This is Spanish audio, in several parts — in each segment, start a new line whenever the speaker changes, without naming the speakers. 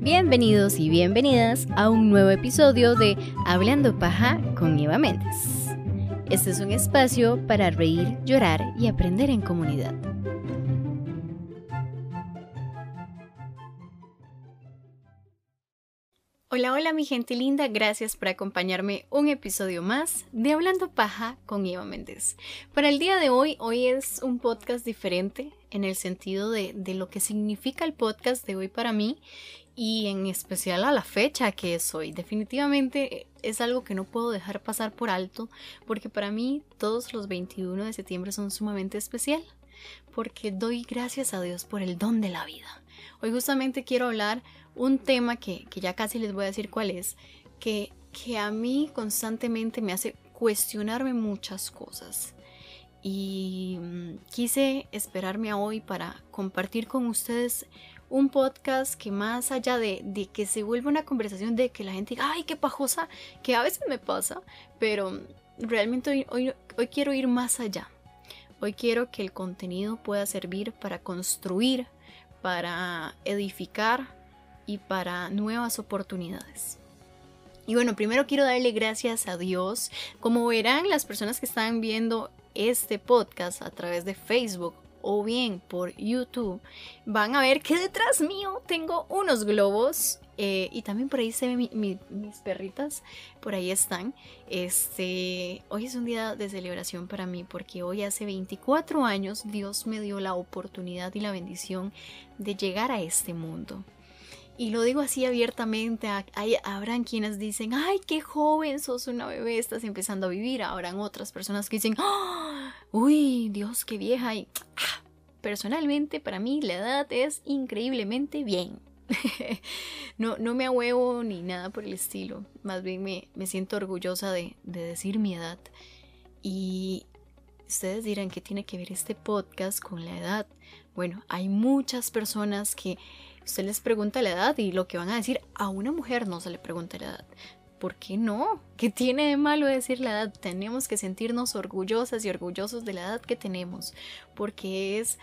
Bienvenidos y bienvenidas a un nuevo episodio de Hablando Paja con Eva Méndez. Este es un espacio para reír, llorar y aprender en comunidad. Hola, hola mi gente linda, gracias por acompañarme un episodio más de Hablando Paja con Eva Méndez. Para el día de hoy, hoy es un podcast diferente en el sentido de, de lo que significa el podcast de hoy para mí y en especial a la fecha que es hoy. Definitivamente es algo que no puedo dejar pasar por alto porque para mí todos los 21 de septiembre son sumamente especial porque doy gracias a Dios por el don de la vida. Hoy justamente quiero hablar un tema que, ya casi les voy a decir cuál es, que, que a mí constantemente me hace cuestionarme muchas cosas. Y mm, quise esperarme a hoy para compartir con ustedes un podcast que más allá de, de, que se vuelva una conversación de que la gente diga, ay, qué pajosa, que a veces me pasa, pero realmente hoy, hoy, hoy quiero ir más allá. Hoy quiero que el contenido pueda servir para construir, para edificar, y para nuevas oportunidades. Y bueno, primero quiero darle gracias a Dios. Como verán las personas que están viendo este podcast a través de Facebook o bien por YouTube, van a ver que detrás mío tengo unos globos eh, y también por ahí se ven mis perritas, por ahí están. Este, hoy es un día de celebración para mí porque hoy hace 24 años Dios me dio la oportunidad y la bendición de llegar a este mundo. Y lo digo así abiertamente, hay, habrán quienes dicen, ay, qué joven, sos una bebé, estás empezando a vivir. Habrán otras personas que dicen, ¡Ah! uy, Dios, qué vieja. Y ah, personalmente, para mí, la edad es increíblemente bien. no, no me ahuevo ni nada por el estilo. Más bien me, me siento orgullosa de, de decir mi edad. Y ustedes dirán, ¿qué tiene que ver este podcast con la edad? Bueno, hay muchas personas que Usted les pregunta la edad y lo que van a decir, a una mujer no se le pregunta la edad. ¿Por qué no? ¿Qué tiene de malo decir la edad? Tenemos que sentirnos orgullosas y orgullosos de la edad que tenemos, porque es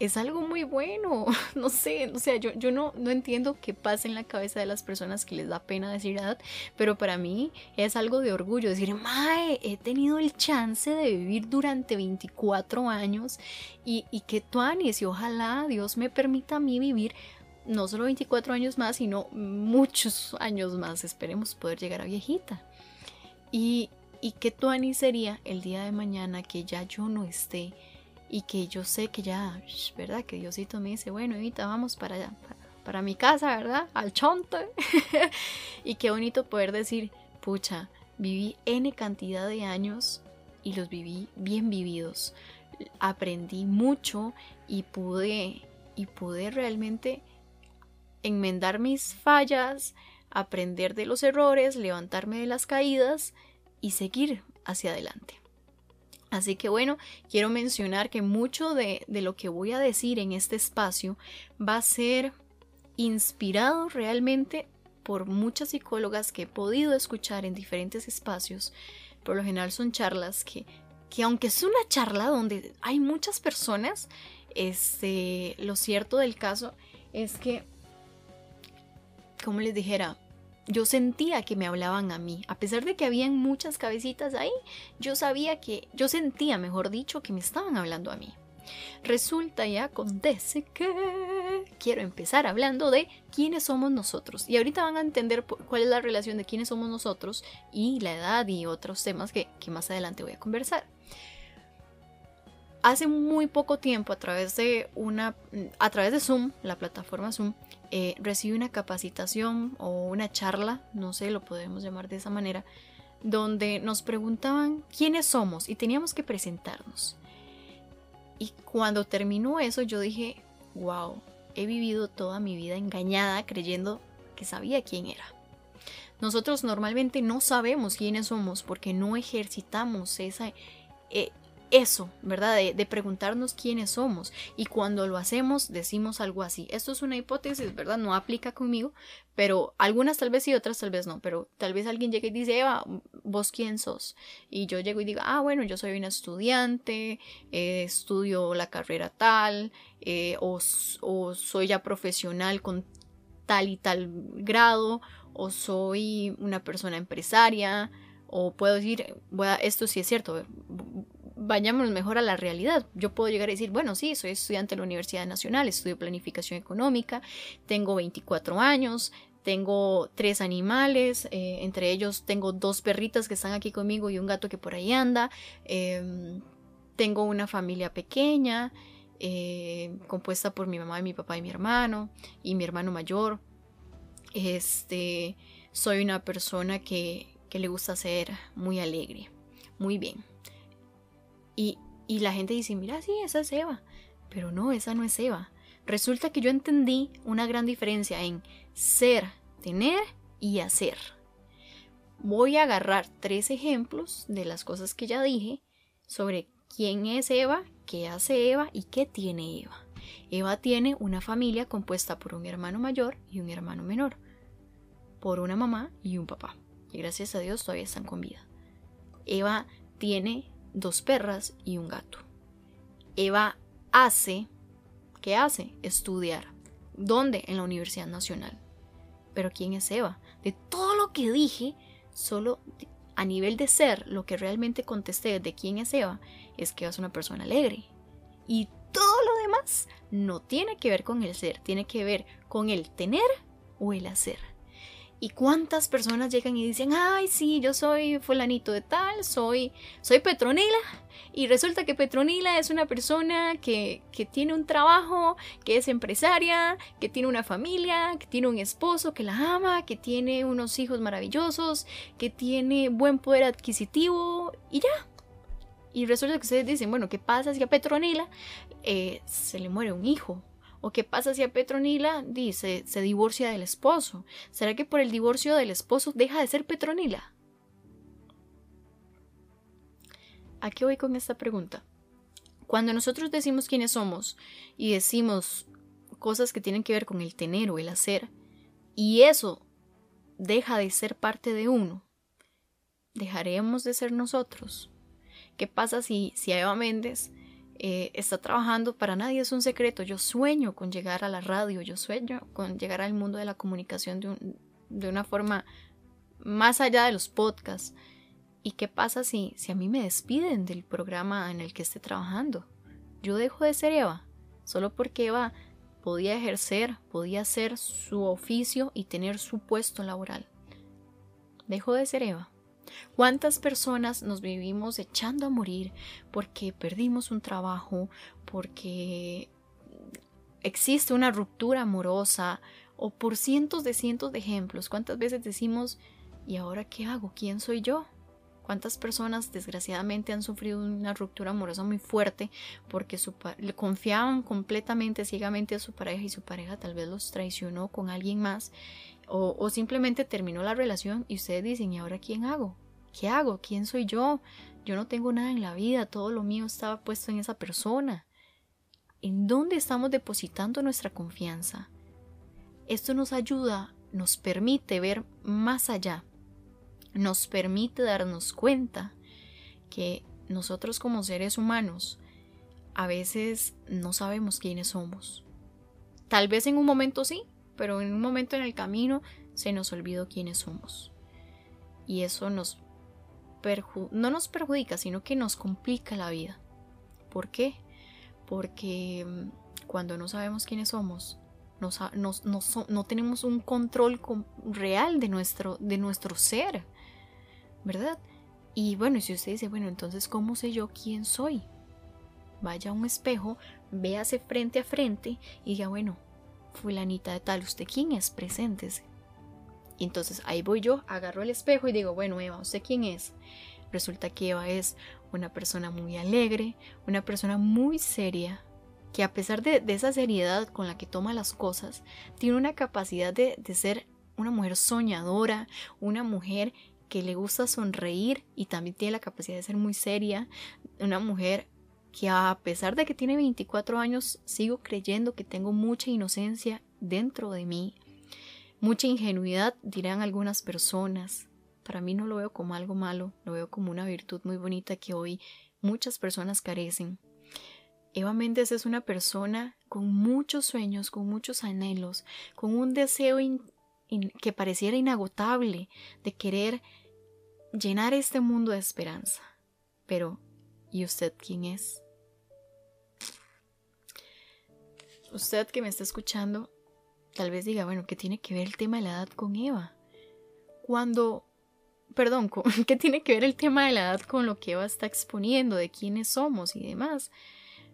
es algo muy bueno. No sé, o sea, yo, yo no, no entiendo qué pasa en la cabeza de las personas que les da pena decir edad, pero para mí es algo de orgullo decir, Mae, he tenido el chance de vivir durante 24 años y, y que tú y ojalá Dios me permita a mí vivir no solo 24 años más, sino muchos años más. Esperemos poder llegar a viejita. Y, y que tu sería el día de mañana que ya yo no esté y que yo sé que ya, ¿verdad? Que Diosito me dice, bueno, Evita, vamos para allá, para, mi casa, ¿verdad? Al chonto. y qué bonito poder decir, pucha, viví N cantidad de años y los viví bien vividos. Aprendí mucho y pude, y pude realmente enmendar mis fallas, aprender de los errores, levantarme de las caídas y seguir hacia adelante. Así que bueno, quiero mencionar que mucho de, lo que voy a decir en este espacio va a ser inspirado realmente por muchas psicólogas que he podido escuchar en diferentes espacios. Por lo general son charlas que, que aunque es una charla donde hay muchas personas, este, lo cierto del caso es que, como les dijera, yo sentía que me hablaban a mí. A pesar de que habían muchas cabecitas ahí, yo sabía que, yo sentía, mejor dicho, que me estaban hablando a mí. Resulta y acontece que quiero empezar hablando de quiénes somos nosotros. Y ahorita van a entender cuál es la relación de quiénes somos nosotros y la edad y otros temas que, que más adelante voy a conversar. Hace muy poco tiempo, a través de una, a través de Zoom, la plataforma Zoom, eh, recibí una capacitación o una charla, no sé, lo podemos llamar de esa manera, donde nos preguntaban quiénes somos y teníamos que presentarnos. Y cuando terminó eso, yo dije, wow, he vivido toda mi vida engañada creyendo que sabía quién era. Nosotros normalmente no sabemos quiénes somos porque no ejercitamos esa, eh, eso, ¿verdad? De, preguntarnos quiénes somos. Y cuando lo hacemos, decimos algo así. Esto es una hipótesis, ¿verdad? No aplica conmigo, pero algunas tal vez sí, otras tal vez no. Pero tal vez alguien llegue y dice, Eva, ¿vos quién sos? Y yo llego y digo, ah, bueno, yo soy una estudiante, eh, estudio la carrera tal, eh, o, o soy ya profesional con tal y tal grado, o soy una persona empresaria, o puedo decir, esto sí es cierto, vayámonos mejor a la realidad. Yo puedo llegar a decir, bueno, sí, soy estudiante de la Universidad Nacional, estudio planificación económica, tengo 24 años, tengo tres animales, eh, entre ellos tengo dos perritas que están aquí conmigo y un gato que por ahí anda, em, tengo una familia pequeña, eh, compuesta por mi mamá y mi papá y mi hermano, y mi hermano mayor. Este, soy una persona que, que le gusta ser muy alegre. Muy bien. Y, la gente dice, mira, sí, esa es Eva. Pero no, esa no es Eva. Resulta que yo entendí una gran diferencia en ser, tener y hacer. Voy a agarrar tres ejemplos de las cosas que ya dije sobre quién es Eva, qué hace Eva y qué tiene Eva. Eva tiene una familia compuesta por un hermano mayor y un hermano menor, por una mamá y un papá y gracias a Dios todavía están con vida. Eva tiene dos perras y un gato. Eva hace, ¿qué hace? Estudiar. ¿Dónde? En la Universidad Nacional. Pero ¿quién es Eva? De todo lo que dije, solo a nivel de ser, lo que realmente contesté de quién es Eva, es que Eva es una persona alegre. Y todo lo demás no tiene que ver con el ser, tiene que ver con el tener o el hacer. ¿Y cuántas personas llegan y dicen, ay, sí, yo soy fulanito de tal, soy, soy Petronila? Y resulta que Petronila es una persona que, que tiene un trabajo, que es empresaria, que tiene una familia, que tiene un esposo que la ama, que tiene unos hijos maravillosos, que tiene buen poder adquisitivo y ya. Y resulta que ustedes dicen, bueno, ¿qué pasa si a Petronila eh, se le muere un hijo? ¿O qué pasa si a Petronila dice se divorcia del esposo? ¿Será que por el divorcio del esposo deja de ser Petronila? ¿A qué voy con esta pregunta? Cuando nosotros decimos quiénes somos y decimos cosas que tienen que ver con el tener o el hacer, y eso deja de ser parte de uno, dejaremos de ser nosotros. ¿Qué pasa si, si a Eva Méndez eh, está trabajando, para nadie es un secreto. Yo sueño con llegar a la radio, yo sueño con llegar al mundo de la comunicación de, de una forma más allá de los podcasts. ¿Y qué pasa si, si a mí me despiden del programa en el que esté trabajando? Yo dejo de ser Eva, solo porque Eva podía ejercer, podía hacer su oficio y tener su puesto laboral. Dejo de ser Eva. ¿Cuántas personas nos vivimos echando a morir porque perdimos un trabajo, porque existe una ruptura amorosa o por cientos de cientos de ejemplos? ¿Cuántas veces decimos, ¿y ahora qué hago? ¿Quién soy yo? ¿Cuántas personas desgraciadamente han sufrido una ruptura amorosa muy fuerte porque su confiaban completamente, ciegamente a su pareja y su pareja tal vez los traicionó con alguien más o, simplemente terminó la relación y ustedes dicen, ¿y ahora quién hago? ¿Qué hago? ¿Quién soy yo? Yo no tengo nada en la vida, todo lo mío estaba puesto en esa persona. ¿En dónde estamos depositando nuestra confianza? Esto nos ayuda, nos permite ver más allá, nos permite darnos cuenta que nosotros como seres humanos a veces no sabemos quiénes somos. Tal vez en un momento sí, pero en un momento en el camino se nos olvidó quiénes somos. Y eso nos no nos perjudica, sino que nos complica la vida. ¿Por qué? Porque mm, cuando no sabemos quiénes somos, no tenemos un control real de nuestro, de nuestro ser, ¿verdad? Y bueno, si usted dice, bueno, entonces, ¿cómo sé yo quién soy? Vaya a un espejo, véase frente a frente y diga, bueno, fulanita de tal, ¿usted quién es? Preséntese. Y entonces ahí voy yo, agarro el espejo y digo, bueno, Eva, ¿usted quién es? Resulta que Eva es una persona muy alegre, una persona muy seria, que a pesar de, esa seriedad con la que toma las cosas, tiene una capacidad de, de ser una mujer soñadora, una mujer que le gusta sonreír y también tiene la capacidad de ser muy seria, una mujer que a pesar de que tiene 24 años, sigo creyendo que tengo mucha inocencia dentro de mí, mucha ingenuidad, dirán algunas personas. Para mí no lo veo como algo malo, lo veo como una virtud muy bonita que hoy muchas personas carecen. Eva Méndez es una persona con muchos sueños, con muchos anhelos, con un deseo que pareciera inagotable de querer llenar este mundo de esperanza. Pero, ¿y usted quién es? Usted que me está escuchando, tal vez diga, bueno, ¿qué tiene que ver el tema de la edad con Eva? Cuando, perdón, ¿qué tiene que ver el tema de la edad con lo que Eva está exponiendo, de quiénes somos y demás?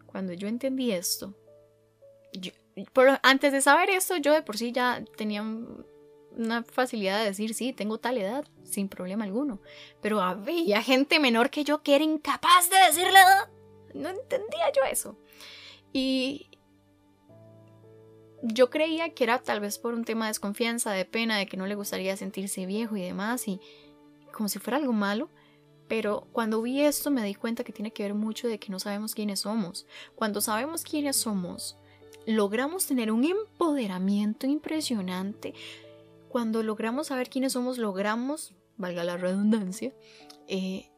Cuando yo entendí esto, antes de saber esto, yo de por sí ya tenía una facilidad de decir, sí, tengo tal edad, sin problema alguno. Pero había gente menor que yo que era incapaz de decir la edad. No entendía yo eso. Y yo creía que era tal vez por un tema de desconfianza, de pena, de que no le gustaría sentirse viejo y demás, y como si fuera algo malo. Pero cuando vi esto me di cuenta que tiene que ver mucho de que no sabemos quiénes somos. Cuando sabemos quiénes somos, logramos tener un empoderamiento impresionante cuando logramos saber quiénes somos, logramos, valga la redundancia, eh,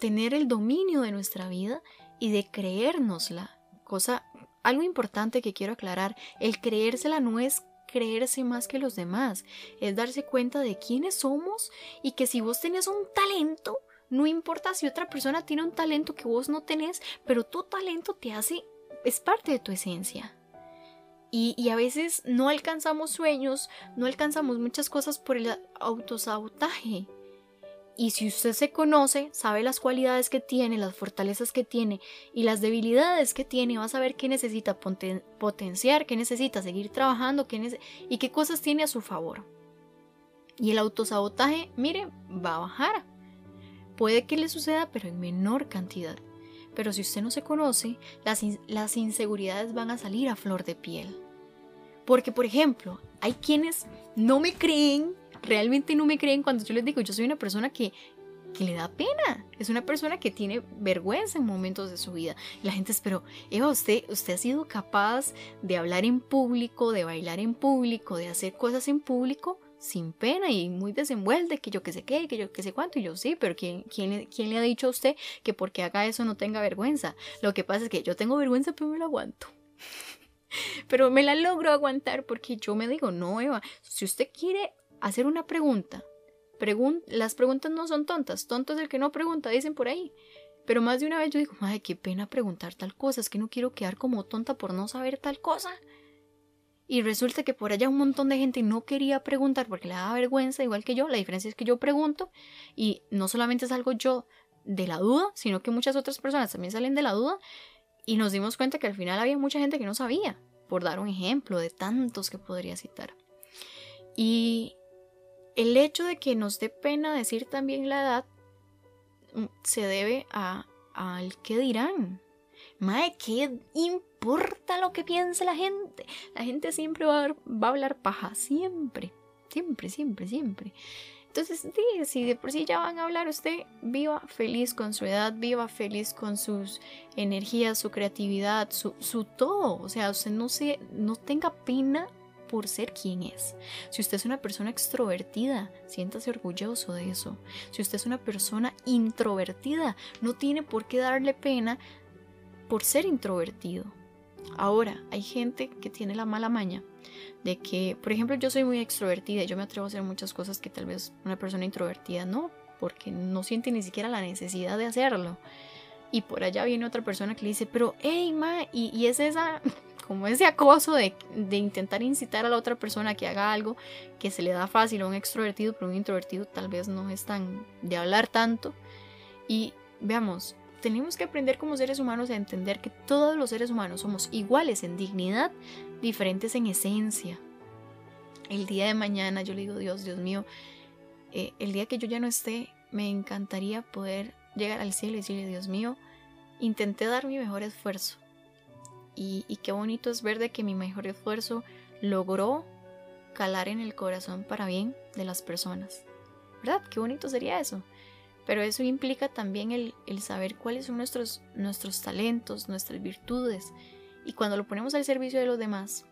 tener el dominio de nuestra vida y de creérnosla. Cosa, algo importante que quiero aclarar, el creérsela no es creerse más que los demás, es darse cuenta de quiénes somos y que si vos tenés un talento, no importa si otra persona tiene un talento que vos no tenés, pero tu talento te hace, es parte de tu esencia. Y, a veces no alcanzamos sueños, no alcanzamos muchas cosas por el autosabotaje. Y si usted se conoce, sabe las cualidades que tiene, las fortalezas que tiene y las debilidades que tiene, va a saber qué necesita potenciar, qué necesita seguir trabajando qué y qué cosas tiene a su favor. Y el autosabotaje, mire, va a bajar. Puede que le suceda, pero en menor cantidad. Pero si usted no se conoce, las, las inseguridades van a salir a flor de piel. Porque, por ejemplo, hay quienes no me creen, realmente no me creen cuando yo les digo, yo soy una persona que, que le da pena. Es una persona que tiene vergüenza en momentos de su vida. Y la gente es, pero Eva, usted, usted ha sido capaz de hablar en público, de bailar en público, de hacer cosas en público sin pena y muy desenvuelta, que yo que sé qué, que yo que sé cuánto, y yo sí, pero ¿quién, quién, ¿quién le ha dicho a usted que porque haga eso no tenga vergüenza? Lo que pasa es que yo tengo vergüenza, pero me lo aguanto. pero me la logro aguantar porque yo me digo, no, Eva, si usted quiere hacer una pregunta, las preguntas no son tontas, tonto es el que no pregunta, dicen por ahí. Pero más de una vez yo digo, ay, qué pena preguntar tal cosa, es que no quiero quedar como tonta por no saber tal cosa. Y resulta que por allá un montón de gente no quería preguntar porque le daba vergüenza, igual que yo. La diferencia es que yo pregunto y no solamente salgo yo de la duda, sino que muchas otras personas también salen de la duda y nos dimos cuenta que al final había mucha gente que no sabía, por dar un ejemplo de tantos que podría citar. Y el hecho de que nos dé pena decir también la edad mm, se debe a al qué dirán. Mae, ¿qué importa lo que piense la gente? La gente siempre va a, hablar paja, siempre, siempre, siempre, siempre. Entonces, si de por sí ya van a hablar, usted viva feliz con su edad, viva feliz con sus energías, su creatividad, su, su todo. O sea, usted no, se, no tenga pena por ser quien es. Si usted es una persona extrovertida, siéntase orgulloso de eso. Si usted es una persona introvertida, no tiene por qué darle pena por ser introvertido. Ahora, hay gente que tiene la mala maña de que, por ejemplo, yo soy muy extrovertida y yo me atrevo a hacer muchas cosas que tal vez una persona introvertida no, porque no siente ni siquiera la necesidad de hacerlo. Y por allá viene otra persona que le dice, pero, hey, ma, y, es esa, como ese acoso de, de, intentar incitar a la otra persona a que haga algo que se le da fácil a un extrovertido, pero un introvertido tal vez no es tan de hablar tanto. Y veamos, tenemos que aprender como seres humanos a entender que todos los seres humanos somos iguales en dignidad, diferentes en esencia. El día de mañana yo le digo, Dios, Dios mío, eh, el día que yo ya no esté, me encantaría poder llegar al cielo y decirle, Dios mío, intenté dar mi mejor esfuerzo. Y, y qué bonito es ver de que mi mejor esfuerzo logró calar en el corazón para bien de las personas. ¿Verdad? Qué bonito sería eso Pero eso implica también el, saber cuáles son nuestros, nuestros talentos, nuestras virtudes. Y cuando lo ponemos al servicio de los demás,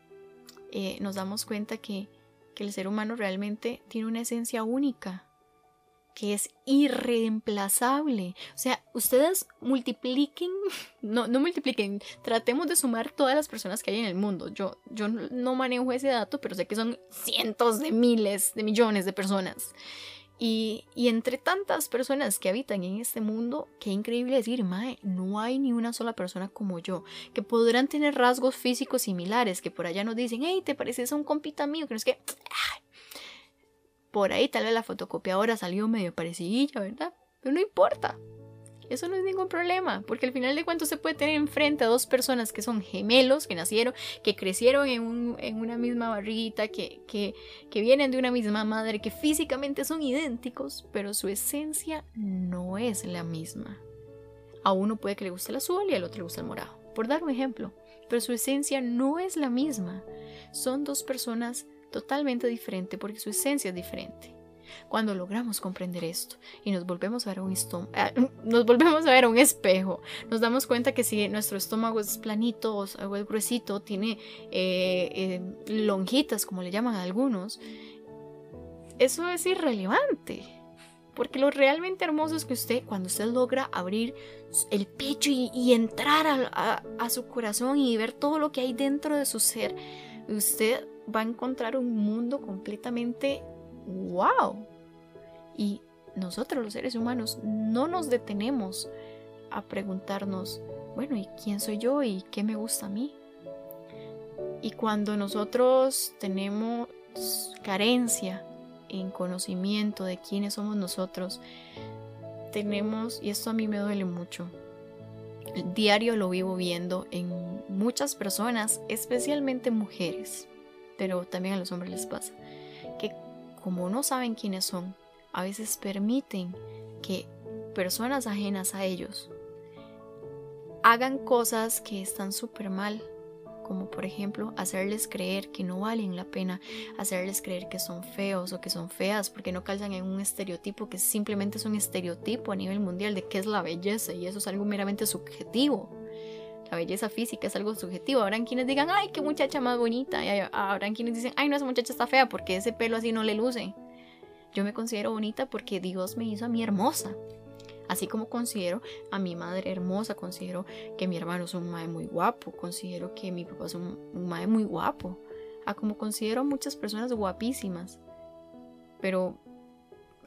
eh, nos damos cuenta que, que el ser humano realmente tiene una esencia única que es irreemplazable. O sea, ustedes multipliquen, no, no multipliquen, tratemos de sumar todas las personas que hay en el mundo. Yo, yo no manejo ese dato, pero sé que son cientos de miles, de millones de personas. Y, y, entre tantas personas que habitan en este mundo, qué increíble decir, Mae, no hay ni una sola persona como yo, que podrán tener rasgos físicos similares, que por allá nos dicen, hey, te pareces a un compita mío, que no es que, por ahí tal vez la fotocopiadora salió medio parecidilla, ¿verdad? Pero no importa. Eso no es ningún problema, porque al final de cuentas se puede tener enfrente a dos personas que son gemelos, que nacieron, que crecieron en, una misma barriguita, que, que, vienen de una misma madre, que físicamente son idénticos, pero su esencia no es la misma. A uno puede que le guste el azul y al otro le gusta el morado, por dar un ejemplo, pero su esencia no es la misma. Son dos personas totalmente diferente porque su esencia es diferente. Cuando logramos comprender esto y nos volvemos a ver un ah, nos volvemos a ver un espejo, nos damos cuenta que si nuestro estómago es planito o es gruesito, tiene eh, eh, lonjitas, como le llaman a algunos, eso es irrelevante. Porque lo realmente hermoso es que usted, cuando usted logra abrir el pecho y, entrar a su corazón y ver todo lo que hay dentro de su ser, usted va a encontrar un mundo completamente wow. Y nosotros los seres humanos no nos detenemos a preguntarnos, bueno, ¿y quién soy yo y qué me gusta a mí? Y cuando nosotros tenemos carencia en conocimiento de quiénes somos nosotros, tenemos, y esto a mí me duele mucho, el diario lo vivo viendo en muchas personas, especialmente mujeres, pero también a los hombres les pasa, que como no saben quiénes son, a veces permiten que personas ajenas a ellos hagan cosas que están súper mal, como por ejemplo hacerles creer que no valen la pena, hacerles creer que son feos o que son feas porque no calzan en un estereotipo que simplemente es un estereotipo a nivel mundial de qué es la belleza y eso es algo meramente subjetivo. La belleza física es algo subjetivo. Habrán quienes digan, ay, qué muchacha más bonita. Y habrán quienes dicen, ay, no, esa muchacha está fea porque ese pelo así no le luce. Yo me considero bonita porque Dios me hizo a mí hermosa. Así como considero a mi madre hermosa, considero que mi hermano es un mae muy guapo, considero que mi papá es un, un mae muy guapo, a como considero a muchas personas guapísimas. Pero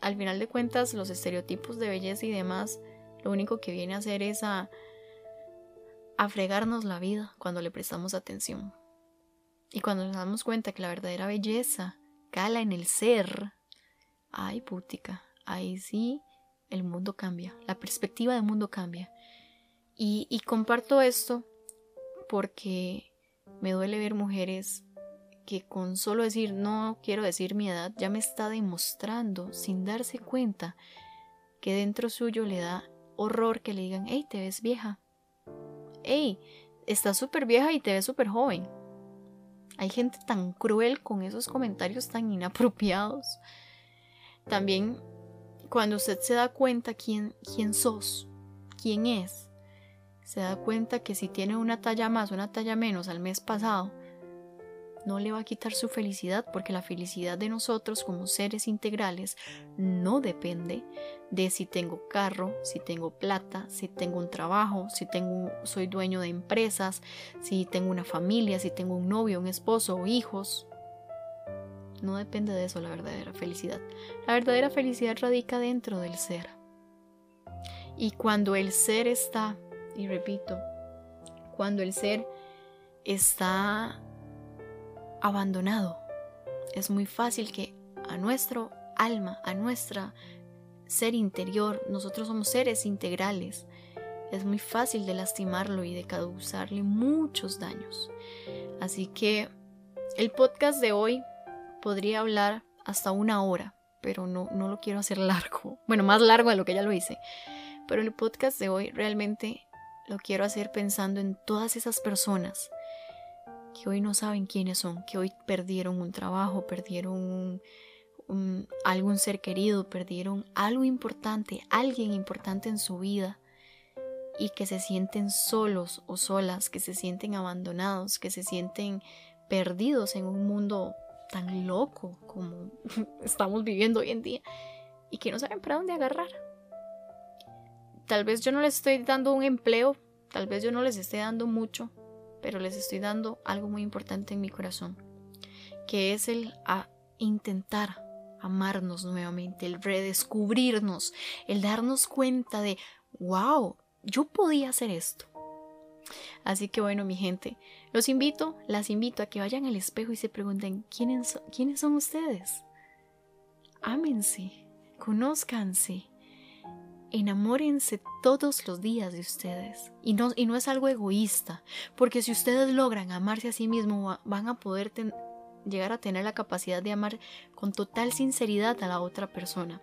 al final de cuentas, los estereotipos de belleza y demás, lo único que viene a hacer es a, a fregarnos la vida cuando le prestamos atención. Y cuando nos damos cuenta que la verdadera belleza cala en el ser, ay putica, ahí sí el mundo cambia, la perspectiva del mundo cambia. Y, y comparto esto porque me duele ver mujeres que con solo decir no quiero decir mi edad ya me está demostrando sin darse cuenta que dentro suyo le da horror que le digan hey te ves vieja hey, estás súper vieja y te ves súper joven. Hay gente tan cruel con esos comentarios tan inapropiados. También cuando usted se da cuenta quién, quién sos, quién es, se da cuenta que si tiene una talla más una talla menos al mes pasado, no le va a quitar su felicidad porque la felicidad de nosotros como seres integrales no depende de si tengo carro, si tengo plata, si tengo un trabajo, si tengo soy dueño de empresas, si tengo una familia, si tengo un novio, un esposo o hijos. No depende de eso la verdadera felicidad. La verdadera felicidad radica dentro del ser. Y cuando el ser está, y repito, cuando el ser está abandonado. Es muy fácil que a nuestro alma, a nuestra ser interior, nosotros somos seres integrales, es muy fácil de lastimarlo y de causarle muchos daños. Así que el podcast de hoy podría hablar hasta una hora, pero no, no lo quiero hacer largo. Bueno, más largo de lo que ya lo hice. Pero el podcast de hoy realmente lo quiero hacer pensando en todas esas personas que hoy no saben quiénes son, que hoy perdieron un trabajo, perdieron algún ser querido, perdieron algo importante, alguien importante en su vida y que se sienten solos o solas, que se sienten abandonados, que se sienten perdidos en un mundo tan loco como estamos viviendo hoy en día y que no saben para dónde agarrar. Tal vez yo no les estoy dando un empleo, tal vez yo no les esté dando mucho, pero les estoy dando algo muy importante en mi corazón, que es el a intentar amarnos nuevamente, el redescubrirnos, el darnos cuenta de, wow, yo podía hacer esto. Así que bueno, mi gente, los invito, las invito a que vayan al espejo y se pregunten, ¿quiénes, ¿quiénes son ustedes? Ámense, conózcanse, enamórense todos los días de ustedes. Y no, y no es algo egoísta, porque si ustedes logran amarse a sí mismos, van a poder llegar a tener la capacidad de amar con total sinceridad a la otra persona.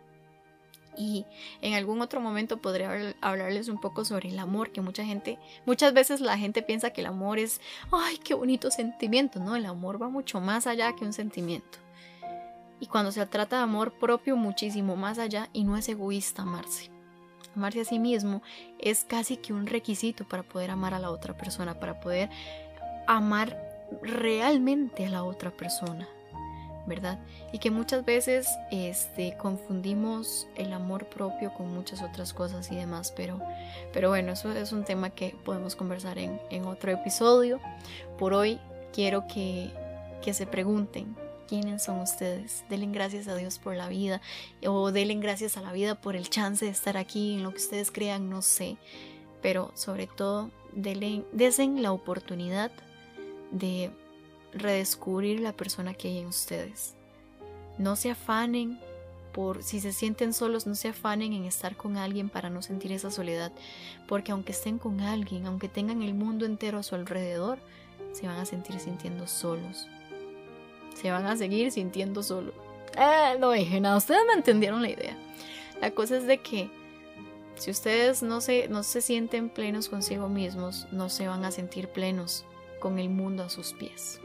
Y en algún otro momento podré hablarles un poco sobre el amor, que mucha gente, muchas veces la gente piensa que el amor es, ay, qué bonito sentimiento, ¿no? El amor va mucho más allá que un sentimiento. Y cuando se trata de amor propio, muchísimo más allá y no es egoísta amarse. Amarse a sí mismo es casi que un requisito para poder amar a la otra persona, para poder amar realmente a la otra persona. ¿verdad? Y que muchas veces este, confundimos el amor propio con muchas otras cosas y demás, pero, pero bueno, eso es un tema que podemos conversar en, otro episodio. Por hoy quiero que, que se pregunten, quiénes son ustedes. Denle gracias a Dios por la vida o denle gracias a la vida por el chance de estar aquí en lo que ustedes crean, no sé. Pero sobre todo, desen la oportunidad de redescubrir la persona que hay en ustedes. No se afanen por si se sienten solos, no se afanen en estar con alguien para no sentir esa soledad, porque aunque estén con alguien, aunque tengan el mundo entero a su alrededor, se van a sentir sintiendo solos. Se van a seguir sintiendo solos. Eh, no dije nada, ustedes me entendieron la idea. La cosa es de que si ustedes no se, no se sienten plenos consigo mismos, no se van a sentir plenos con el mundo a sus pies.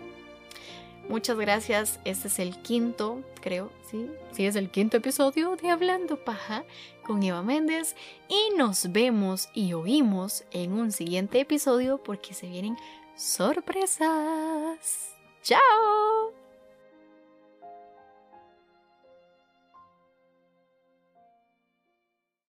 Muchas gracias. Este es el quinto, creo, sí, sí, es el quinto episodio de Hablando Paja con Eva Méndez. Y nos vemos y oímos en un siguiente episodio porque se vienen sorpresas. ¡Chao!